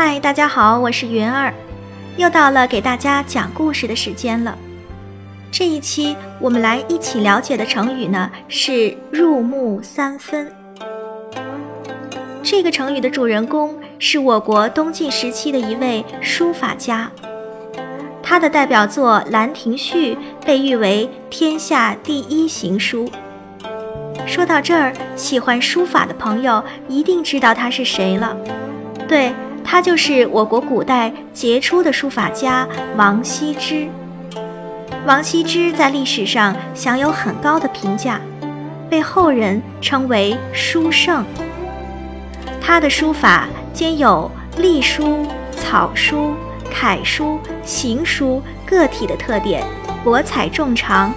嗨，大家好，我是云儿，又到了给大家讲故事的时间了。这一期我们来一起了解的成语呢是“入木三分”。这个成语的主人公是我国东晋时期的一位书法家，他的代表作《兰亭序》被誉为天下第一行书。说到这儿，喜欢书法的朋友一定知道他是谁了，对他就是我国古代杰出的书法家王羲之。王羲之在历史上享有很高的评价，被后人称为书圣。他的书法兼有隶书、草书、楷书、行书个体的特点，博采众长，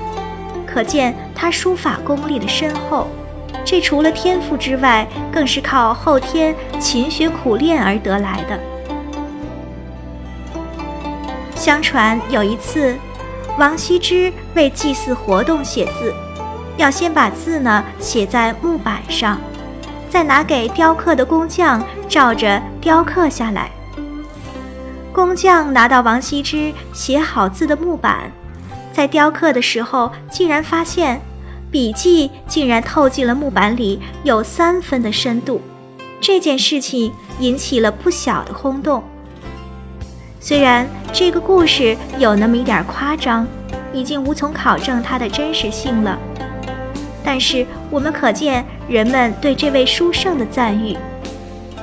可见他书法功力的深厚。这除了天赋之外，更是靠后天勤学苦练而得来的。相传有一次。王羲之为祭祀活动写字，要先把字呢写在木板上，再拿给雕刻的工匠照着雕刻下来。工匠拿到王羲之写好字的木板，在雕刻的时候，竟然发现笔迹竟然透进了木板里有三分的深度。这件事情引起了不小的轰动。虽然这个故事有那么一点夸张，已经无从考证它的真实性了，但是我们可见人们对这位书圣的赞誉，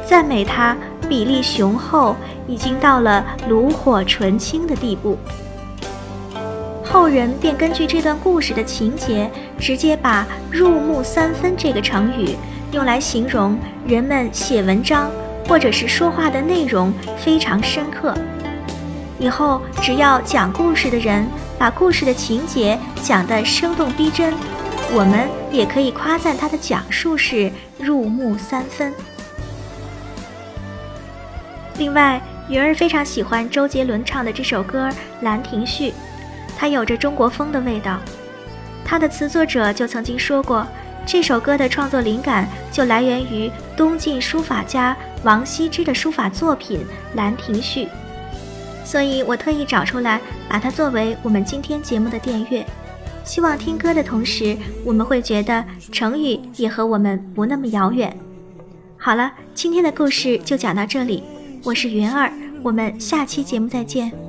赞美他笔力雄厚，已经到了炉火纯青的地步。后人便根据这段故事的情节，直接把“入木三分”这个成语用来形容人们写文章或者是说话的内容非常深刻。以后只要讲故事的人把故事的情节讲得生动逼真，我们也可以夸赞他的讲述是入木三分。另外，云儿非常喜欢周杰伦唱的这首歌《兰亭序》，它有着中国风的味道。他的词作者就曾经说过，这首歌的创作灵感就来源于东晋书法家王羲之的书法作品《兰亭序》。所以我特意找出来，把它作为我们今天节目的电乐。希望听歌的同时，我们会觉得成语也和我们不那么遥远。好了，今天的故事就讲到这里，我是云儿，我们下期节目再见。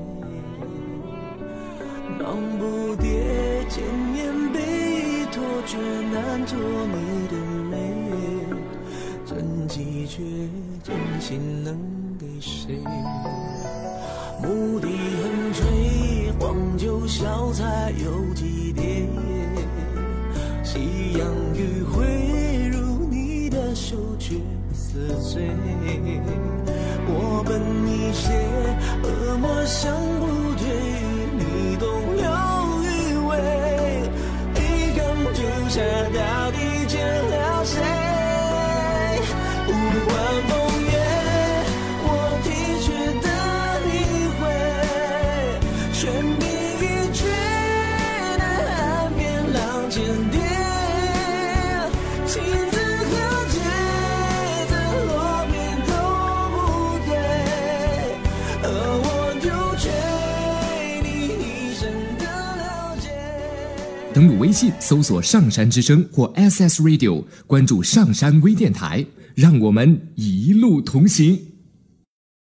却难做你的美，真迹却真心能给谁？牧笛横吹，黄酒小菜有几碟？夕阳余晖，入你的手，却似醉。登录微信搜索“上山之声”或 SS Radio，关注上山微电台，让我们一路同行。